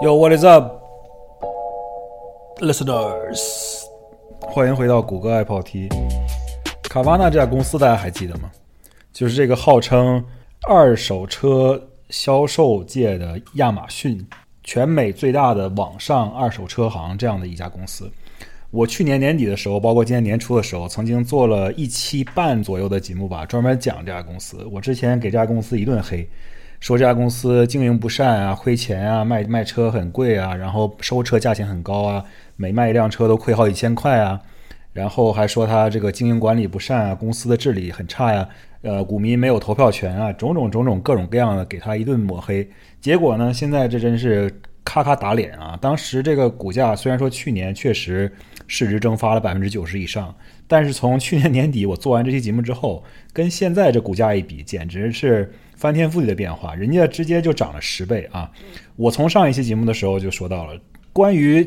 Yo, what is up, listeners？欢迎回到谷歌爱跑题。卡瓦纳这家公司大家还记得吗？就是这个号称二手车销售界的亚马逊，全美最大的网上二手车行这样的一家公司。我去年年底的时候，包括今年年初的时候，曾经做了一期半左右的节目吧，专门讲这家公司。我之前给这家公司一顿黑。说这家公司经营不善啊，亏钱啊，卖卖车很贵啊，然后收车价钱很高啊，每卖一辆车都亏好几千块啊，然后还说他这个经营管理不善啊，公司的治理很差呀，呃，股民没有投票权啊，种种种种各种各样的给他一顿抹黑。结果呢，现在这真是咔咔打脸啊！当时这个股价虽然说去年确实市值蒸发了百分之九十以上，但是从去年年底我做完这期节目之后，跟现在这股价一比，简直是。翻天覆地的变化，人家直接就涨了十倍啊！我从上一期节目的时候就说到了，关于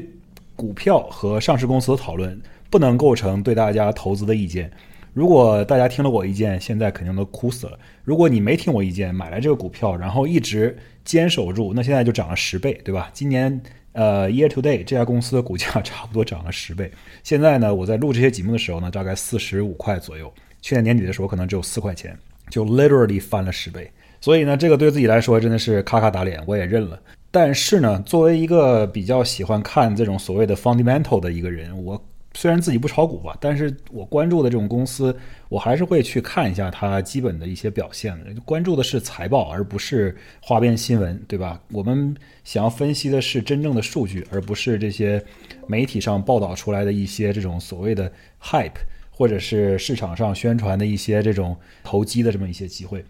股票和上市公司的讨论不能构成对大家投资的意见。如果大家听了我意见，现在肯定都哭死了。如果你没听我意见，买来这个股票，然后一直坚守住，那现在就涨了十倍，对吧？今年呃，year to day 这家公司的股价差不多涨了十倍。现在呢，我在录这些节目的时候呢，大概四十五块左右。去年年底的时候可能只有四块钱，就 literally 翻了十倍。所以呢，这个对自己来说真的是咔咔打脸，我也认了。但是呢，作为一个比较喜欢看这种所谓的 fundamental 的一个人，我虽然自己不炒股吧，但是我关注的这种公司，我还是会去看一下它基本的一些表现的。关注的是财报，而不是花边新闻，对吧？我们想要分析的是真正的数据，而不是这些媒体上报道出来的一些这种所谓的 hype，或者是市场上宣传的一些这种投机的这么一些机会。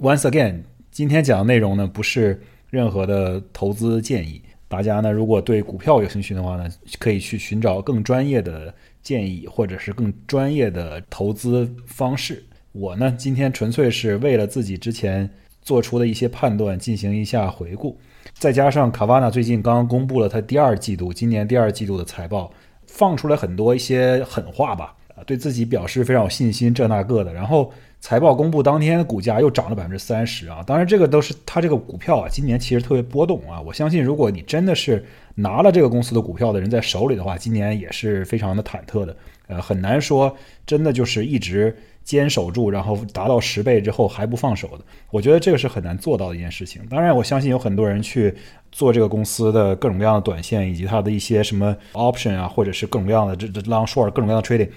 Once again，今天讲的内容呢，不是任何的投资建议。大家呢，如果对股票有兴趣的话呢，可以去寻找更专业的建议，或者是更专业的投资方式。我呢，今天纯粹是为了自己之前做出的一些判断进行一下回顾，再加上卡瓦纳最近刚刚公布了他第二季度，今年第二季度的财报，放出来很多一些狠话吧，啊，对自己表示非常有信心，这那个的，然后。财报公布当天股价又涨了百分之三十啊！当然，这个都是它这个股票啊，今年其实特别波动啊。我相信，如果你真的是拿了这个公司的股票的人在手里的话，今年也是非常的忐忑的。呃，很难说真的就是一直坚守住，然后达到十倍之后还不放手的。我觉得这个是很难做到的一件事情。当然，我相信有很多人去做这个公司的各种各样的短线，以及它的一些什么 option 啊，或者是各种各样的这这 long short 各种各样的 trading。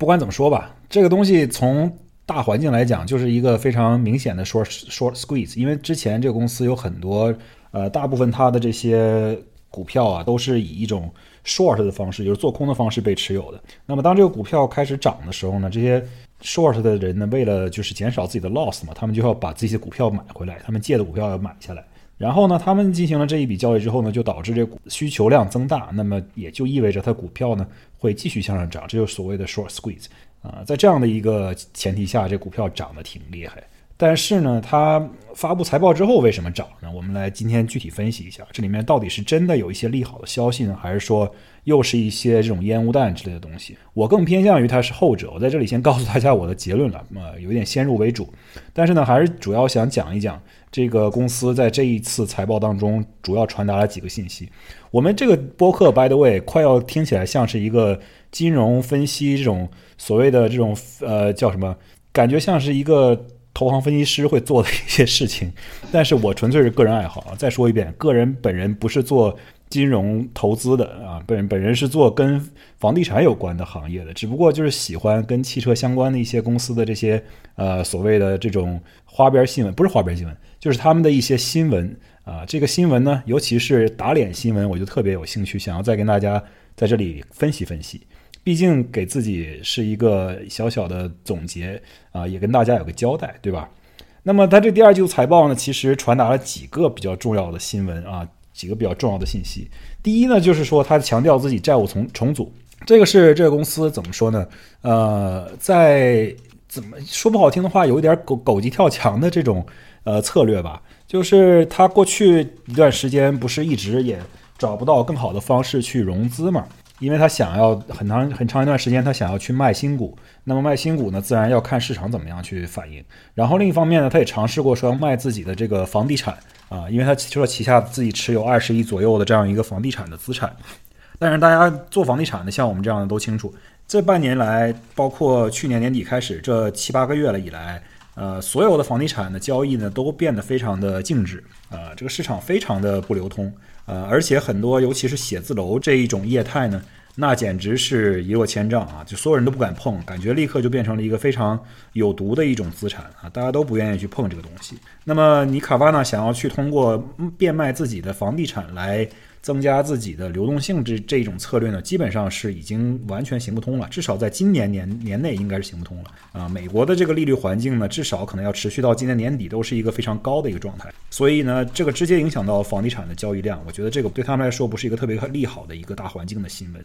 不管怎么说吧，这个东西从大环境来讲，就是一个非常明显的 short short squeeze，因为之前这个公司有很多，呃，大部分它的这些股票啊，都是以一种 short 的方式，就是做空的方式被持有的。那么当这个股票开始涨的时候呢，这些 short 的人呢，为了就是减少自己的 loss 嘛，他们就要把自己的股票买回来，他们借的股票要买下来。然后呢，他们进行了这一笔交易之后呢，就导致这股需求量增大，那么也就意味着它股票呢会继续向上涨，这就是所谓的 short squeeze。啊，在这样的一个前提下，这股票涨得挺厉害。但是呢，它发布财报之后为什么涨呢？我们来今天具体分析一下，这里面到底是真的有一些利好的消息呢，还是说又是一些这种烟雾弹之类的东西？我更偏向于它是后者。我在这里先告诉大家我的结论了，呃，有点先入为主。但是呢，还是主要想讲一讲这个公司在这一次财报当中主要传达了几个信息。我们这个播客，by the way，快要听起来像是一个金融分析这种。所谓的这种呃叫什么？感觉像是一个投行分析师会做的一些事情，但是我纯粹是个人爱好啊。再说一遍，个人本人不是做金融投资的啊，本本人是做跟房地产有关的行业的，只不过就是喜欢跟汽车相关的一些公司的这些呃所谓的这种花边新闻，不是花边新闻，就是他们的一些新闻啊。这个新闻呢，尤其是打脸新闻，我就特别有兴趣，想要再跟大家在这里分析分析。毕竟给自己是一个小小的总结啊，也跟大家有个交代，对吧？那么它这第二季度财报呢，其实传达了几个比较重要的新闻啊，几个比较重要的信息。第一呢，就是说它强调自己债务重重组，这个是这个公司怎么说呢？呃，在怎么说不好听的话，有一点狗狗急跳墙的这种呃策略吧，就是他过去一段时间不是一直也找不到更好的方式去融资嘛？因为他想要很长很长一段时间，他想要去卖新股。那么卖新股呢，自然要看市场怎么样去反应。然后另一方面呢，他也尝试过说要卖自己的这个房地产啊，因为他说旗下自己持有二十亿左右的这样一个房地产的资产。但是大家做房地产的，像我们这样的都清楚，这半年来，包括去年年底开始这七八个月了以来，呃，所有的房地产的交易呢都变得非常的静止啊，这个市场非常的不流通。呃，而且很多，尤其是写字楼这一种业态呢，那简直是一落千丈啊！就所有人都不敢碰，感觉立刻就变成了一个非常有毒的一种资产啊！大家都不愿意去碰这个东西。那么，你卡瓦纳想要去通过变卖自己的房地产来。增加自己的流动性这这一种策略呢，基本上是已经完全行不通了，至少在今年年年内应该是行不通了啊。美国的这个利率环境呢，至少可能要持续到今年年底都是一个非常高的一个状态，所以呢，这个直接影响到房地产的交易量，我觉得这个对他们来说不是一个特别利好的一个大环境的新闻。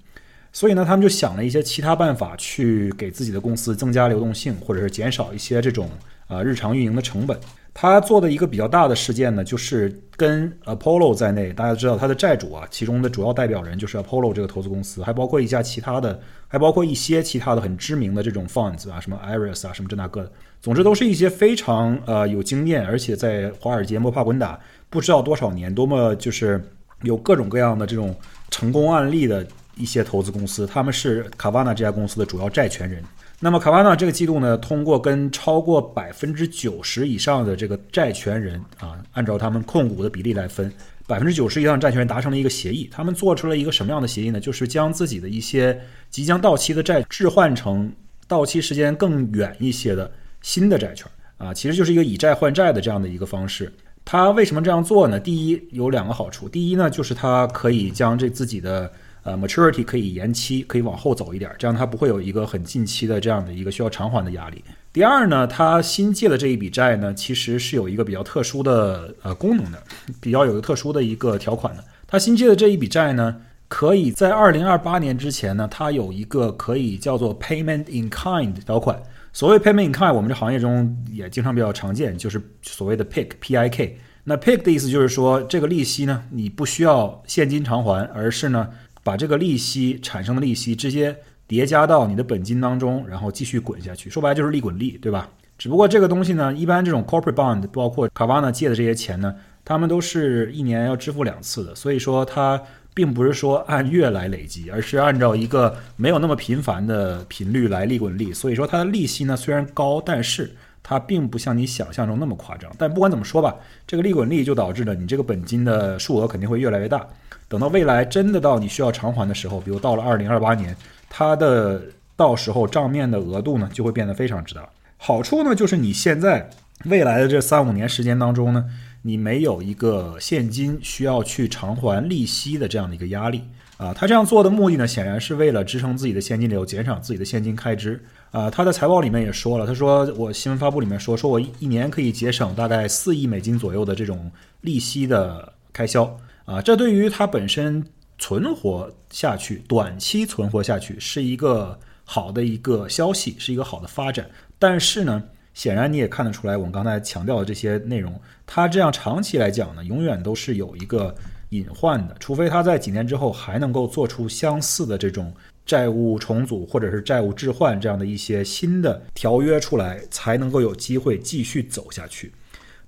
所以呢，他们就想了一些其他办法去给自己的公司增加流动性，或者是减少一些这种啊日常运营的成本。他做的一个比较大的事件呢，就是跟 Apollo 在内，大家知道他的债主啊，其中的主要代表人就是 Apollo 这个投资公司，还包括一家其他的，还包括一些其他的很知名的这种 funds 啊，什么 Iris 啊，什么这那个的，总之都是一些非常呃有经验，而且在华尔街摸爬滚打不知道多少年，多么就是有各种各样的这种成功案例的一些投资公司，他们是卡瓦纳这家公司的主要债权人。那么卡瓦纳这个季度呢，通过跟超过百分之九十以上的这个债权人啊，按照他们控股的比例来分，百分之九十以上债权人达成了一个协议。他们做出了一个什么样的协议呢？就是将自己的一些即将到期的债置换成到期时间更远一些的新的债券啊，其实就是一个以债换债的这样的一个方式。他为什么这样做呢？第一有两个好处，第一呢就是他可以将这自己的。呃，maturity 可以延期，可以往后走一点，这样它不会有一个很近期的这样的一个需要偿还的压力。第二呢，它新借的这一笔债呢，其实是有一个比较特殊的呃功能的，比较有个特殊的一个条款的。它新借的这一笔债呢，可以在二零二八年之前呢，它有一个可以叫做 payment in kind 条款。所谓 payment in kind，我们这行业中也经常比较常见，就是所谓的 pick P I K。那 pick 的意思就是说，这个利息呢，你不需要现金偿还，而是呢。把这个利息产生的利息直接叠加到你的本金当中，然后继续滚下去，说白了就是利滚利，对吧？只不过这个东西呢，一般这种 corporate bond，包括卡瓦纳借的这些钱呢，他们都是一年要支付两次的，所以说它并不是说按月来累积，而是按照一个没有那么频繁的频率来利滚利。所以说它的利息呢虽然高，但是它并不像你想象中那么夸张。但不管怎么说吧，这个利滚利就导致了你这个本金的数额肯定会越来越大。等到未来真的到你需要偿还的时候，比如到了二零二八年，它的到时候账面的额度呢就会变得非常之大。好处呢就是你现在未来的这三五年时间当中呢，你没有一个现金需要去偿还利息的这样的一个压力啊。他这样做的目的呢，显然是为了支撑自己的现金流，减少自己的现金开支啊。他的财报里面也说了，他说我新闻发布里面说，说我一年可以节省大概四亿美金左右的这种利息的开销。啊，这对于它本身存活下去、短期存活下去是一个好的一个消息，是一个好的发展。但是呢，显然你也看得出来，我们刚才强调的这些内容，它这样长期来讲呢，永远都是有一个隐患的。除非它在几年之后还能够做出相似的这种债务重组或者是债务置换这样的一些新的条约出来，才能够有机会继续走下去。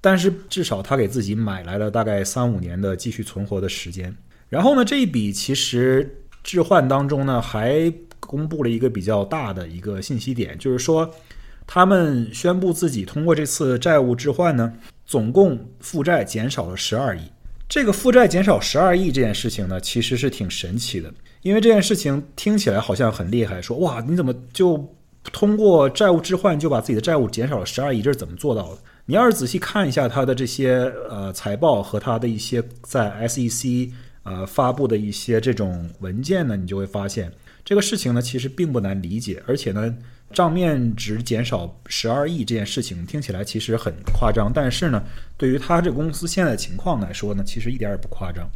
但是至少他给自己买来了大概三五年的继续存活的时间。然后呢，这一笔其实置换当中呢，还公布了一个比较大的一个信息点，就是说他们宣布自己通过这次债务置换呢，总共负债减少了十二亿。这个负债减少十二亿这件事情呢，其实是挺神奇的，因为这件事情听起来好像很厉害，说哇，你怎么就通过债务置换就把自己的债务减少了十二亿？这是怎么做到的？你要是仔细看一下它的这些呃财报和它的一些在 SEC 呃发布的一些这种文件呢，你就会发现这个事情呢其实并不难理解，而且呢账面值减少十二亿这件事情听起来其实很夸张，但是呢对于它这公司现在的情况来说呢，其实一点也不夸张。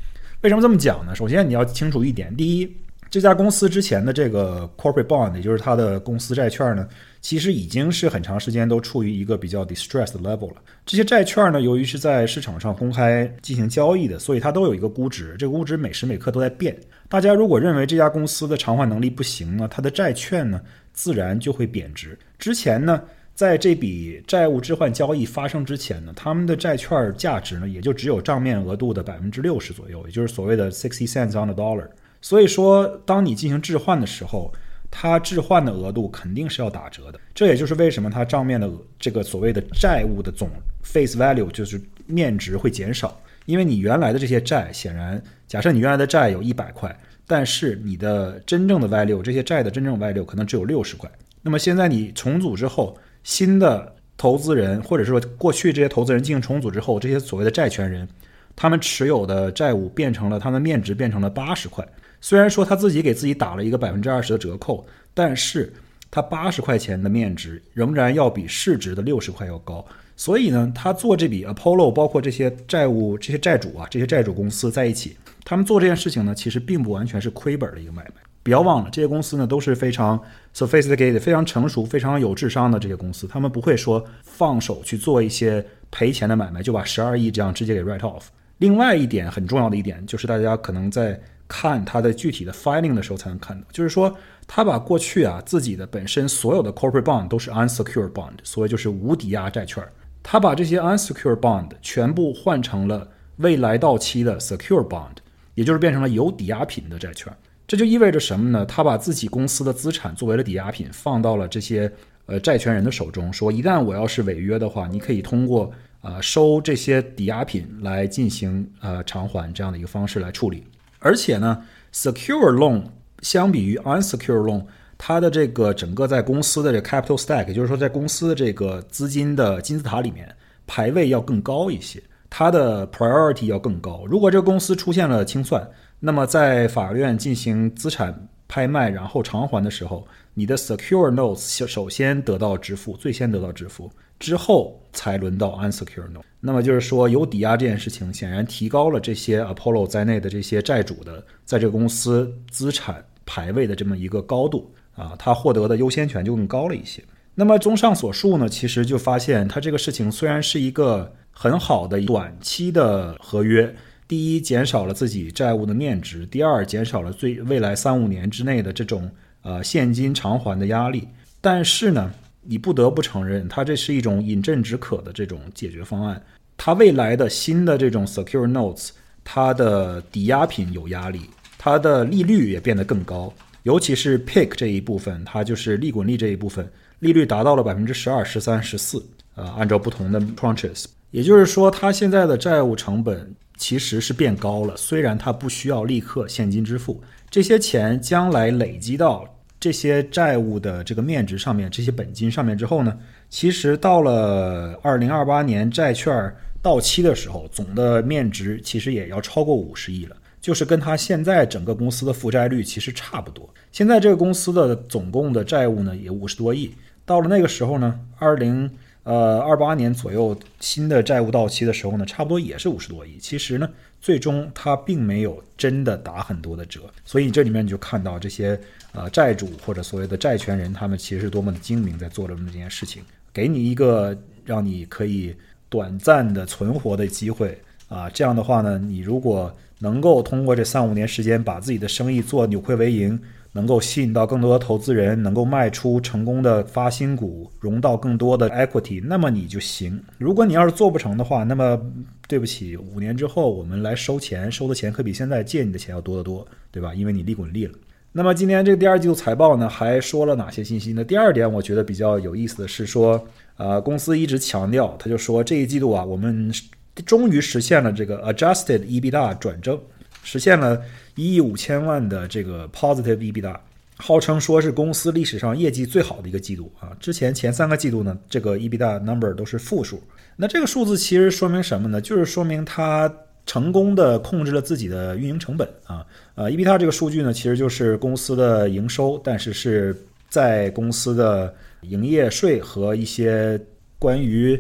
为什么这么讲呢？首先你要清楚一点，第一，这家公司之前的这个 corporate bond，也就是它的公司债券呢，其实已经是很长时间都处于一个比较 distressed level 了。这些债券呢，由于是在市场上公开进行交易的，所以它都有一个估值，这个估值每时每刻都在变。大家如果认为这家公司的偿还能力不行呢，它的债券呢自然就会贬值。之前呢，在这笔债务置换交易发生之前呢，他们的债券价值呢也就只有账面额度的百分之六十左右，也就是所谓的 sixty cents on the dollar。所以说，当你进行置换的时候，它置换的额度肯定是要打折的。这也就是为什么它账面的这个所谓的债务的总 face value 就是面值会减少，因为你原来的这些债，显然假设你原来的债有一百块，但是你的真正的 value 这些债的真正 value 可能只有六十块。那么现在你重组之后，新的投资人或者说过去这些投资人进行重组之后，这些所谓的债权人，他们持有的债务变成了他的面值变成了八十块。虽然说他自己给自己打了一个百分之二十的折扣，但是他八十块钱的面值仍然要比市值的六十块要高。所以呢，他做这笔 Apollo，包括这些债务、这些债主啊、这些债主公司在一起，他们做这件事情呢，其实并不完全是亏本的一个买卖。不要忘了，这些公司呢都是非常 sophisticated、非常成熟、非常有智商的这些公司，他们不会说放手去做一些赔钱的买卖，就把十二亿这样直接给 write off。另外一点很重要的一点就是，大家可能在看它的具体的 filing 的时候才能看到，就是说，他把过去啊自己的本身所有的 corporate bond 都是 unsecured bond，所以就是无抵押债券，他把这些 unsecured bond 全部换成了未来到期的 secure bond，也就是变成了有抵押品的债券。这就意味着什么呢？他把自己公司的资产作为了抵押品放到了这些呃债权人的手中，说一旦我要是违约的话，你可以通过呃收这些抵押品来进行呃偿还这样的一个方式来处理。而且呢，secure loan 相比于 unsecure loan，它的这个整个在公司的这 capital stack，也就是说在公司的这个资金的金字塔里面排位要更高一些，它的 priority 要更高。如果这个公司出现了清算，那么在法院进行资产拍卖然后偿还的时候，你的 secure notes 首先得到支付，最先得到支付。之后才轮到 unsecure note，那么就是说有抵押这件事情，显然提高了这些 Apollo 在内的这些债主的在这个公司资产排位的这么一个高度啊，他获得的优先权就更高了一些。那么综上所述呢，其实就发现他这个事情虽然是一个很好的短期的合约，第一减少了自己债务的面值，第二减少了最未来三五年之内的这种呃现金偿还的压力，但是呢。你不得不承认，它这是一种饮鸩止渴的这种解决方案。它未来的新的这种 secure notes，它的抵押品有压力，它的利率也变得更高。尤其是 pick 这一部分，它就是利滚利这一部分，利率达到了百分之十二、十三、十四。呃，按照不同的 tranches，也就是说，它现在的债务成本其实是变高了。虽然它不需要立刻现金支付，这些钱将来累积到。这些债务的这个面值上面，这些本金上面之后呢，其实到了二零二八年债券到期的时候，总的面值其实也要超过五十亿了，就是跟它现在整个公司的负债率其实差不多。现在这个公司的总共的债务呢也五十多亿，到了那个时候呢，二零呃二八年左右新的债务到期的时候呢，差不多也是五十多亿。其实呢。最终，它并没有真的打很多的折，所以这里面你就看到这些呃债主或者所谓的债权人，他们其实是多么的精明，在做了这么这件事情，给你一个让你可以短暂的存活的机会啊。这样的话呢，你如果能够通过这三五年时间把自己的生意做扭亏为盈。能够吸引到更多的投资人，能够卖出成功的发新股，融到更多的 equity，那么你就行。如果你要是做不成的话，那么对不起，五年之后我们来收钱，收的钱可比现在借你的钱要多得多，对吧？因为你利滚利了。那么今天这个第二季度财报呢，还说了哪些信息呢？第二点，我觉得比较有意思的是说，呃，公司一直强调，他就说这一季度啊，我们终于实现了这个 adjusted EBITDA 转正。实现了一亿五千万的这个 positive EBITDA，号称说是公司历史上业绩最好的一个季度啊！之前前三个季度呢，这个 EBITDA number 都是负数。那这个数字其实说明什么呢？就是说明它成功的控制了自己的运营成本啊。呃，EBITDA 这个数据呢，其实就是公司的营收，但是是在公司的营业税和一些关于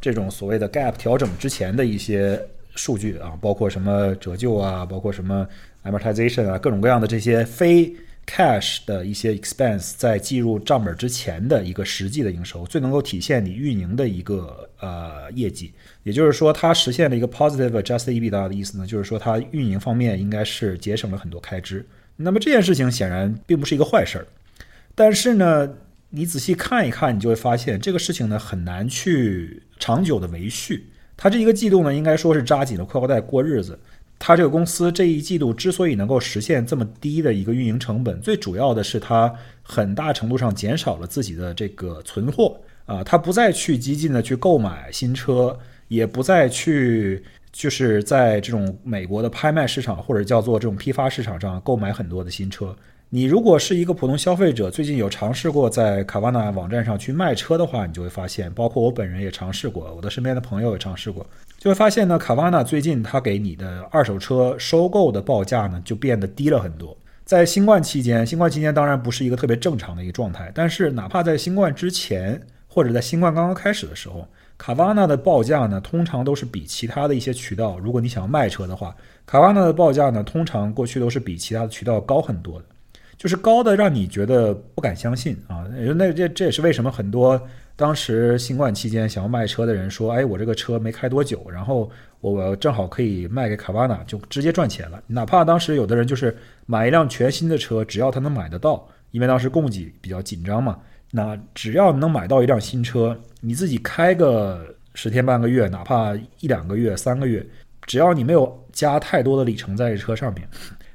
这种所谓的 gap 调整之前的一些。数据啊，包括什么折旧啊，包括什么 amortization 啊，各种各样的这些非 cash 的一些 expense 在计入账本之前的一个实际的营收，最能够体现你运营的一个呃业绩。也就是说，它实现了一个 positive adjusted EBITDA 的意思呢，就是说它运营方面应该是节省了很多开支。那么这件事情显然并不是一个坏事儿，但是呢，你仔细看一看，你就会发现这个事情呢很难去长久的维续。它这一个季度呢，应该说是扎紧了裤腰带过日子。它这个公司这一季度之所以能够实现这么低的一个运营成本，最主要的是它很大程度上减少了自己的这个存货啊，它不再去激进的去购买新车，也不再去。就是在这种美国的拍卖市场或者叫做这种批发市场上购买很多的新车。你如果是一个普通消费者，最近有尝试过在卡瓦纳网站上去卖车的话，你就会发现，包括我本人也尝试过，我的身边的朋友也尝试过，就会发现呢，卡瓦纳最近它给你的二手车收购的报价呢就变得低了很多。在新冠期间，新冠期间当然不是一个特别正常的一个状态，但是哪怕在新冠之前或者在新冠刚刚开始的时候。卡瓦纳的报价呢，通常都是比其他的一些渠道，如果你想要卖车的话，卡瓦纳的报价呢，通常过去都是比其他的渠道高很多的，就是高的让你觉得不敢相信啊。那这这也是为什么很多当时新冠期间想要卖车的人说，哎，我这个车没开多久，然后我正好可以卖给卡瓦纳，就直接赚钱了。哪怕当时有的人就是买一辆全新的车，只要他能买得到，因为当时供给比较紧张嘛。那只要能买到一辆新车，你自己开个十天半个月，哪怕一两个月、三个月，只要你没有加太多的里程在这车上面，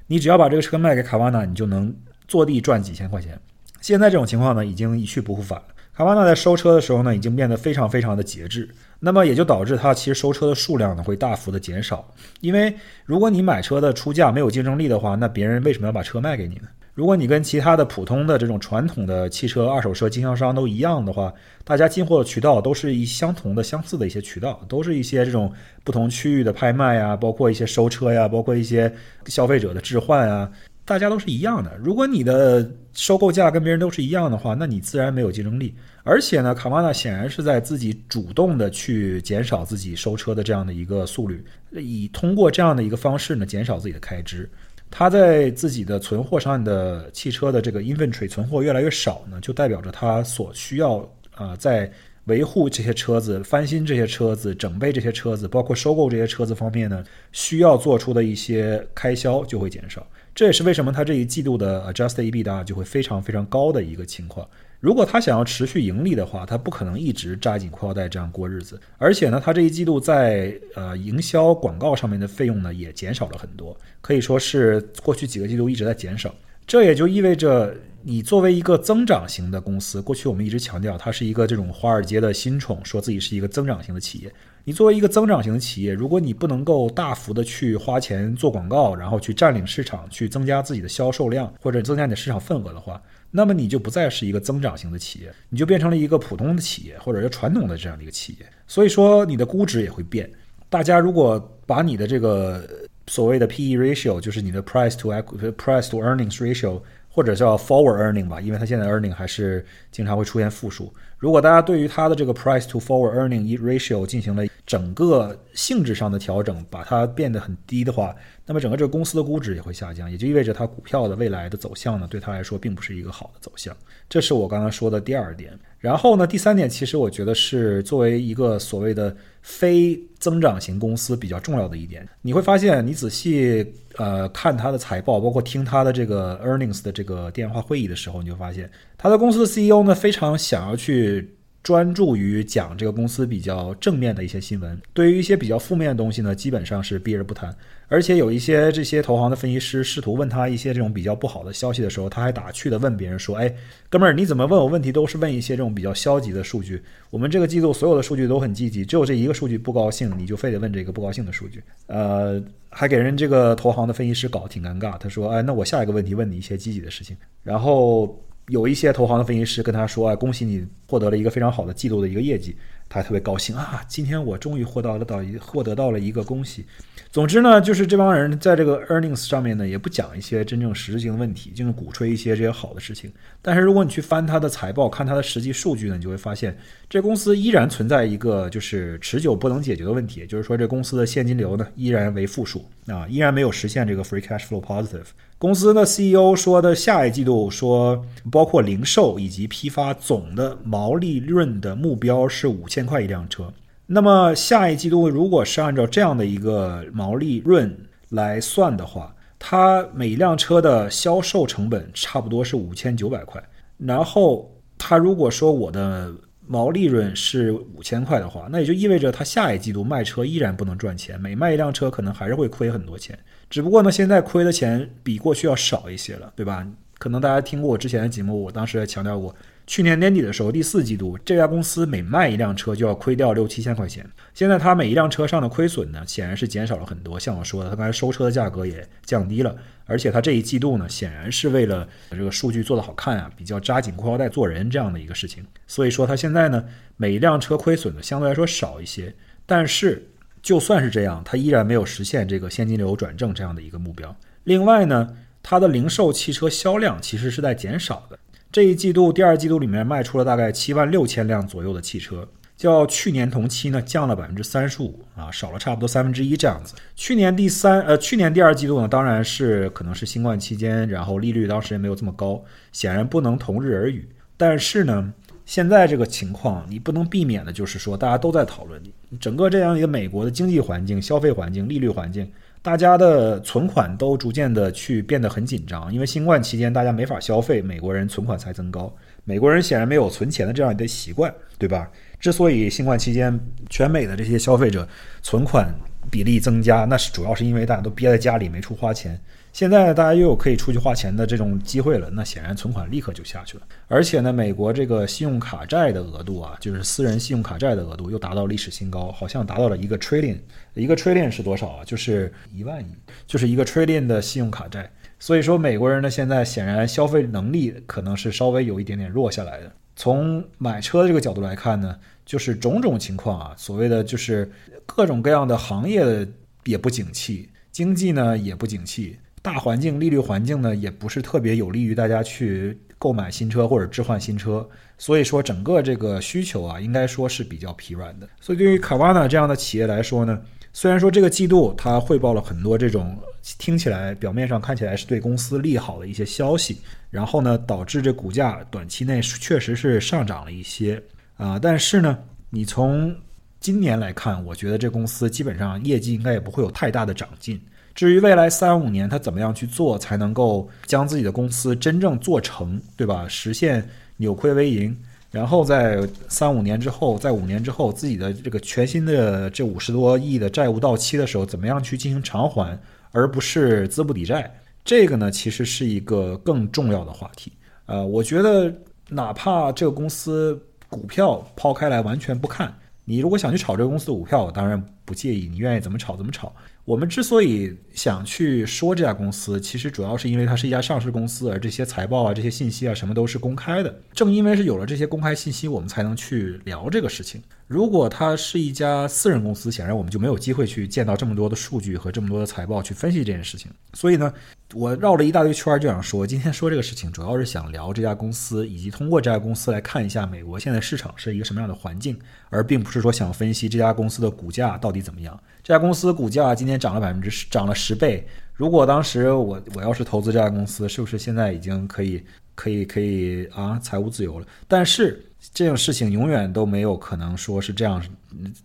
你只要把这个车卖给卡瓦纳，你就能坐地赚几千块钱。现在这种情况呢，已经一去不复返了。卡瓦纳在收车的时候呢，已经变得非常非常的节制，那么也就导致它其实收车的数量呢会大幅的减少。因为如果你买车的出价没有竞争力的话，那别人为什么要把车卖给你呢？如果你跟其他的普通的这种传统的汽车二手车经销商都一样的话，大家进货的渠道都是一相同的、相似的一些渠道，都是一些这种不同区域的拍卖呀，包括一些收车呀，包括一些消费者的置换啊，大家都是一样的。如果你的收购价跟别人都是一样的话，那你自然没有竞争力。而且呢，卡瓦纳显然是在自己主动的去减少自己收车的这样的一个速率，以通过这样的一个方式呢，减少自己的开支。他在自己的存货上的汽车的这个 inventory 存货越来越少呢，就代表着他所需要啊在维护这些车子、翻新这些车子、整备这些车子，包括收购这些车子方面呢，需要做出的一些开销就会减少。这也是为什么他这一季度的 adjusted EBITDA 就会非常非常高的一个情况。如果他想要持续盈利的话，他不可能一直扎紧裤腰带这样过日子。而且呢，他这一季度在呃营销广告上面的费用呢也减少了很多，可以说是过去几个季度一直在减少。这也就意味着，你作为一个增长型的公司，过去我们一直强调它是一个这种华尔街的新宠，说自己是一个增长型的企业。你作为一个增长型的企业，如果你不能够大幅的去花钱做广告，然后去占领市场，去增加自己的销售量或者增加你的市场份额的话，那么你就不再是一个增长型的企业，你就变成了一个普通的企业，或者是传统的这样的一个企业。所以说，你的估值也会变。大家如果把你的这个所谓的 P/E ratio，就是你的 price to、price to earnings ratio，或者叫 forward earning 吧，因为它现在 earning 还是经常会出现负数。如果大家对于它的这个 price to forward earning ratio 进行了整个性质上的调整，把它变得很低的话，那么整个这个公司的估值也会下降，也就意味着它股票的未来的走向呢，对它来说并不是一个好的走向。这是我刚刚说的第二点。然后呢，第三点其实我觉得是作为一个所谓的非增长型公司比较重要的一点。你会发现，你仔细呃看它的财报，包括听它的这个 earnings 的这个电话会议的时候，你就发现，他的公司的 CEO 呢非常想要去。专注于讲这个公司比较正面的一些新闻，对于一些比较负面的东西呢，基本上是避而不谈。而且有一些这些投行的分析师试图问他一些这种比较不好的消息的时候，他还打趣的问别人说：“哎，哥们儿，你怎么问我问题都是问一些这种比较消极的数据？我们这个季度所有的数据都很积极，只有这一个数据不高兴，你就非得问这个不高兴的数据。”呃，还给人这个投行的分析师搞挺尴尬。他说：“哎，那我下一个问题问你一些积极的事情。”然后。有一些投行的分析师跟他说：“啊，恭喜你获得了一个非常好的季度的一个业绩。”他特别高兴啊，今天我终于获得了到一获得到了一个恭喜。总之呢，就是这帮人在这个 earnings 上面呢，也不讲一些真正实质性问题，就是鼓吹一些这些好的事情。但是如果你去翻他的财报，看他的实际数据呢，你就会发现，这公司依然存在一个就是持久不能解决的问题，就是说这公司的现金流呢依然为负数啊，依然没有实现这个 free cash flow positive。公司的 CEO 说的下一季度说，包括零售以及批发总的毛利润的目标是五千块一辆车。那么下一季度，如果是按照这样的一个毛利润来算的话，它每辆车的销售成本差不多是五千九百块。然后他如果说我的毛利润是五千块的话，那也就意味着他下一季度卖车依然不能赚钱，每卖一辆车可能还是会亏很多钱。只不过呢，现在亏的钱比过去要少一些了，对吧？可能大家听过我之前的节目，我当时也强调过。去年年底的时候，第四季度这家公司每卖一辆车就要亏掉六七千块钱。现在它每一辆车上的亏损呢，显然是减少了很多。像我说的，它刚才收车的价格也降低了，而且它这一季度呢，显然是为了这个数据做得好看啊，比较扎紧裤腰带做人这样的一个事情。所以说，它现在呢，每一辆车亏损的相对来说少一些。但是就算是这样，它依然没有实现这个现金流转正这样的一个目标。另外呢，它的零售汽车销量其实是在减少的。这一季度、第二季度里面卖出了大概七万六千辆左右的汽车，较去年同期呢降了百分之三十五啊，少了差不多三分之一这样子。去年第三呃，去年第二季度呢，当然是可能是新冠期间，然后利率当时也没有这么高，显然不能同日而语。但是呢，现在这个情况你不能避免的就是说，大家都在讨论整个这样一个美国的经济环境、消费环境、利率环境。大家的存款都逐渐的去变得很紧张，因为新冠期间大家没法消费，美国人存款才增高。美国人显然没有存钱的这样一个习惯，对吧？之所以新冠期间全美的这些消费者存款比例增加，那是主要是因为大家都憋在家里没处花钱。现在大家又有可以出去花钱的这种机会了，那显然存款立刻就下去了。而且呢，美国这个信用卡债的额度啊，就是私人信用卡债的额度又达到历史新高，好像达到了一个 trillion。一个 trillion 是多少啊？就是一万亿，就是一个 trillion 的信用卡债。所以说，美国人呢现在显然消费能力可能是稍微有一点点弱下来的。从买车这个角度来看呢，就是种种情况啊，所谓的就是各种各样的行业也不景气，经济呢也不景气。大环境、利率环境呢，也不是特别有利于大家去购买新车或者置换新车，所以说整个这个需求啊，应该说是比较疲软的。所以对于卡瓦纳这样的企业来说呢，虽然说这个季度它汇报了很多这种听起来表面上看起来是对公司利好的一些消息，然后呢，导致这股价短期内确实是上涨了一些啊，但是呢，你从今年来看，我觉得这公司基本上业绩应该也不会有太大的长进。至于未来三五年他怎么样去做才能够将自己的公司真正做成，对吧？实现扭亏为盈，然后在三五年之后，在五年之后，自己的这个全新的这五十多亿的债务到期的时候，怎么样去进行偿还，而不是资不抵债？这个呢，其实是一个更重要的话题。呃，我觉得哪怕这个公司股票抛开来完全不看，你如果想去炒这个公司的股票，当然不介意，你愿意怎么炒怎么炒。我们之所以想去说这家公司，其实主要是因为它是一家上市公司，而这些财报啊、这些信息啊，什么都是公开的。正因为是有了这些公开信息，我们才能去聊这个事情。如果它是一家私人公司，显然我们就没有机会去见到这么多的数据和这么多的财报去分析这件事情。所以呢，我绕了一大堆圈，就想说，今天说这个事情，主要是想聊这家公司，以及通过这家公司来看一下美国现在市场是一个什么样的环境，而并不是说想分析这家公司的股价到底怎么样。这家公司股价今天涨了百分之十，涨了十倍。如果当时我我要是投资这家公司，是不是现在已经可以可以可以啊财务自由了？但是。这种事情永远都没有可能说是这样，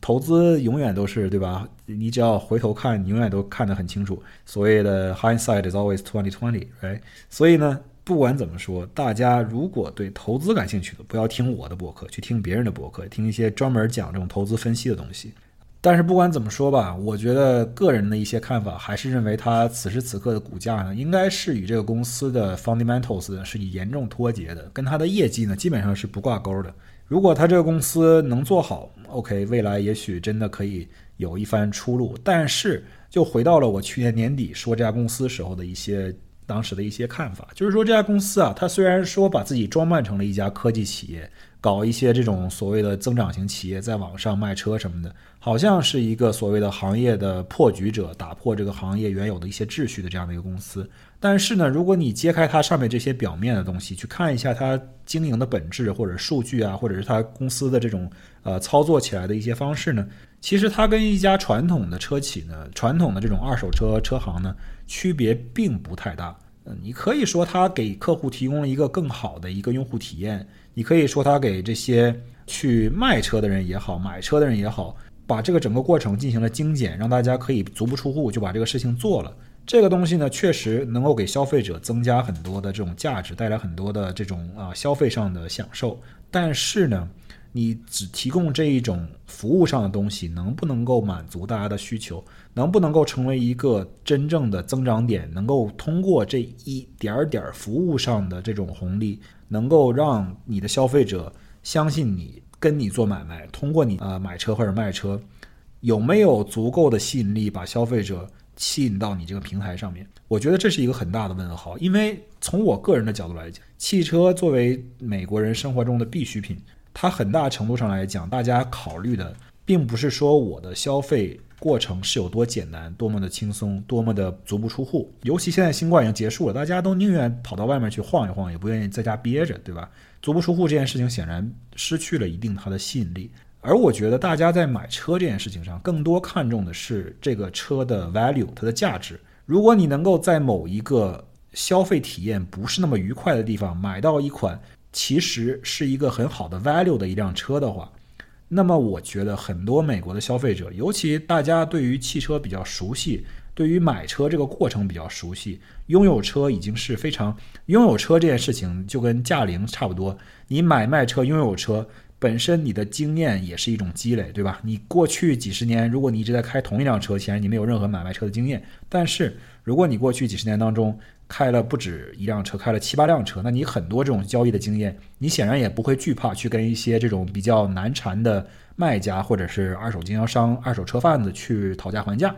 投资永远都是对吧？你只要回头看，你永远都看得很清楚。所谓的 hindsight is always twenty twenty，right？所以呢，不管怎么说，大家如果对投资感兴趣的，不要听我的博客，去听别人的博客，听一些专门讲这种投资分析的东西。但是不管怎么说吧，我觉得个人的一些看法还是认为，它此时此刻的股价呢，应该是与这个公司的 fundamentals 是严重脱节的，跟它的业绩呢基本上是不挂钩的。如果它这个公司能做好，OK，未来也许真的可以有一番出路。但是就回到了我去年年底说这家公司时候的一些当时的一些看法，就是说这家公司啊，它虽然说把自己装扮成了一家科技企业，搞一些这种所谓的增长型企业，在网上卖车什么的，好像是一个所谓的行业的破局者，打破这个行业原有的一些秩序的这样的一个公司。但是呢，如果你揭开它上面这些表面的东西，去看一下它经营的本质，或者数据啊，或者是它公司的这种呃操作起来的一些方式呢，其实它跟一家传统的车企呢，传统的这种二手车车行呢。区别并不太大，嗯，你可以说它给客户提供了一个更好的一个用户体验，你可以说它给这些去卖车的人也好，买车的人也好，把这个整个过程进行了精简，让大家可以足不出户就把这个事情做了。这个东西呢，确实能够给消费者增加很多的这种价值，带来很多的这种啊消费上的享受。但是呢，你只提供这一种服务上的东西，能不能够满足大家的需求？能不能够成为一个真正的增长点？能够通过这一点点服务上的这种红利，能够让你的消费者相信你，跟你做买卖，通过你呃买车或者卖车，有没有足够的吸引力把消费者吸引到你这个平台上面？我觉得这是一个很大的问号。因为从我个人的角度来讲，汽车作为美国人生活中的必需品。它很大程度上来讲，大家考虑的并不是说我的消费过程是有多简单、多么的轻松、多么的足不出户。尤其现在新冠已经结束了，大家都宁愿跑到外面去晃一晃，也不愿意在家憋着，对吧？足不出户这件事情显然失去了一定它的吸引力。而我觉得大家在买车这件事情上，更多看重的是这个车的 value，它的价值。如果你能够在某一个消费体验不是那么愉快的地方买到一款。其实是一个很好的 value 的一辆车的话，那么我觉得很多美国的消费者，尤其大家对于汽车比较熟悉，对于买车这个过程比较熟悉，拥有车已经是非常拥有车这件事情就跟驾龄差不多。你买卖车、拥有车本身，你的经验也是一种积累，对吧？你过去几十年，如果你一直在开同一辆车，显然你没有任何买卖车的经验。但是如果你过去几十年当中，开了不止一辆车，开了七八辆车，那你很多这种交易的经验，你显然也不会惧怕去跟一些这种比较难缠的卖家或者是二手经销商、二手车贩子去讨价还价。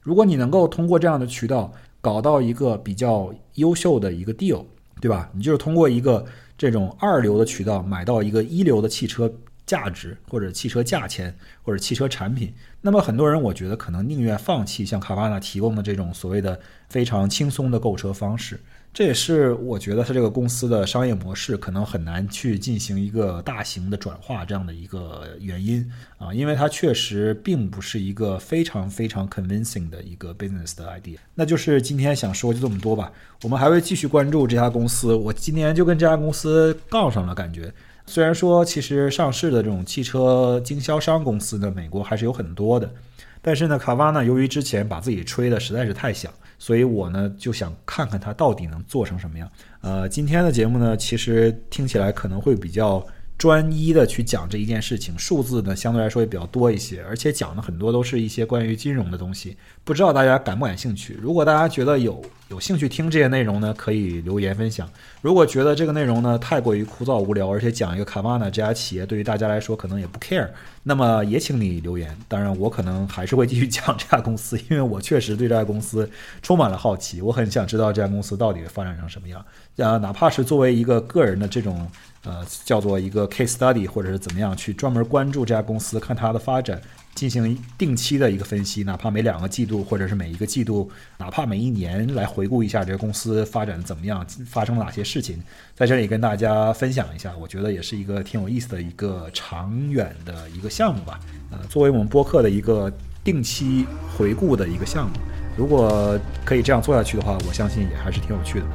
如果你能够通过这样的渠道搞到一个比较优秀的一个 deal，对吧？你就是通过一个这种二流的渠道买到一个一流的汽车。价值或者汽车价钱或者汽车产品，那么很多人我觉得可能宁愿放弃像卡瓦纳提供的这种所谓的非常轻松的购车方式。这也是我觉得它这个公司的商业模式可能很难去进行一个大型的转化这样的一个原因啊，因为它确实并不是一个非常非常 convincing 的一个 business 的 idea。那就是今天想说就这么多吧，我们还会继续关注这家公司。我今年就跟这家公司杠上了，感觉。虽然说，其实上市的这种汽车经销商公司呢，美国还是有很多的，但是呢，卡瓦呢由于之前把自己吹的实在是太响，所以我呢就想看看它到底能做成什么样。呃，今天的节目呢，其实听起来可能会比较。专一的去讲这一件事情，数字呢相对来说也比较多一些，而且讲的很多都是一些关于金融的东西，不知道大家感不感兴趣？如果大家觉得有有兴趣听这些内容呢，可以留言分享；如果觉得这个内容呢太过于枯燥无聊，而且讲一个卡瓦纳这家企业对于大家来说可能也不 care，那么也请你留言。当然，我可能还是会继续讲这家公司，因为我确实对这家公司充满了好奇，我很想知道这家公司到底发展成什么样。呃，哪怕是作为一个个人的这种。呃，叫做一个 case study，或者是怎么样去专门关注这家公司，看它的发展，进行定期的一个分析，哪怕每两个季度，或者是每一个季度，哪怕每一年来回顾一下这个公司发展怎么样，发生了哪些事情，在这里跟大家分享一下，我觉得也是一个挺有意思的一个长远的一个项目吧。呃，作为我们播客的一个定期回顾的一个项目，如果可以这样做下去的话，我相信也还是挺有趣的。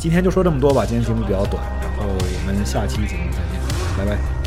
今天就说这么多吧，今天节目比较短，然后我们下期节目再见，拜拜。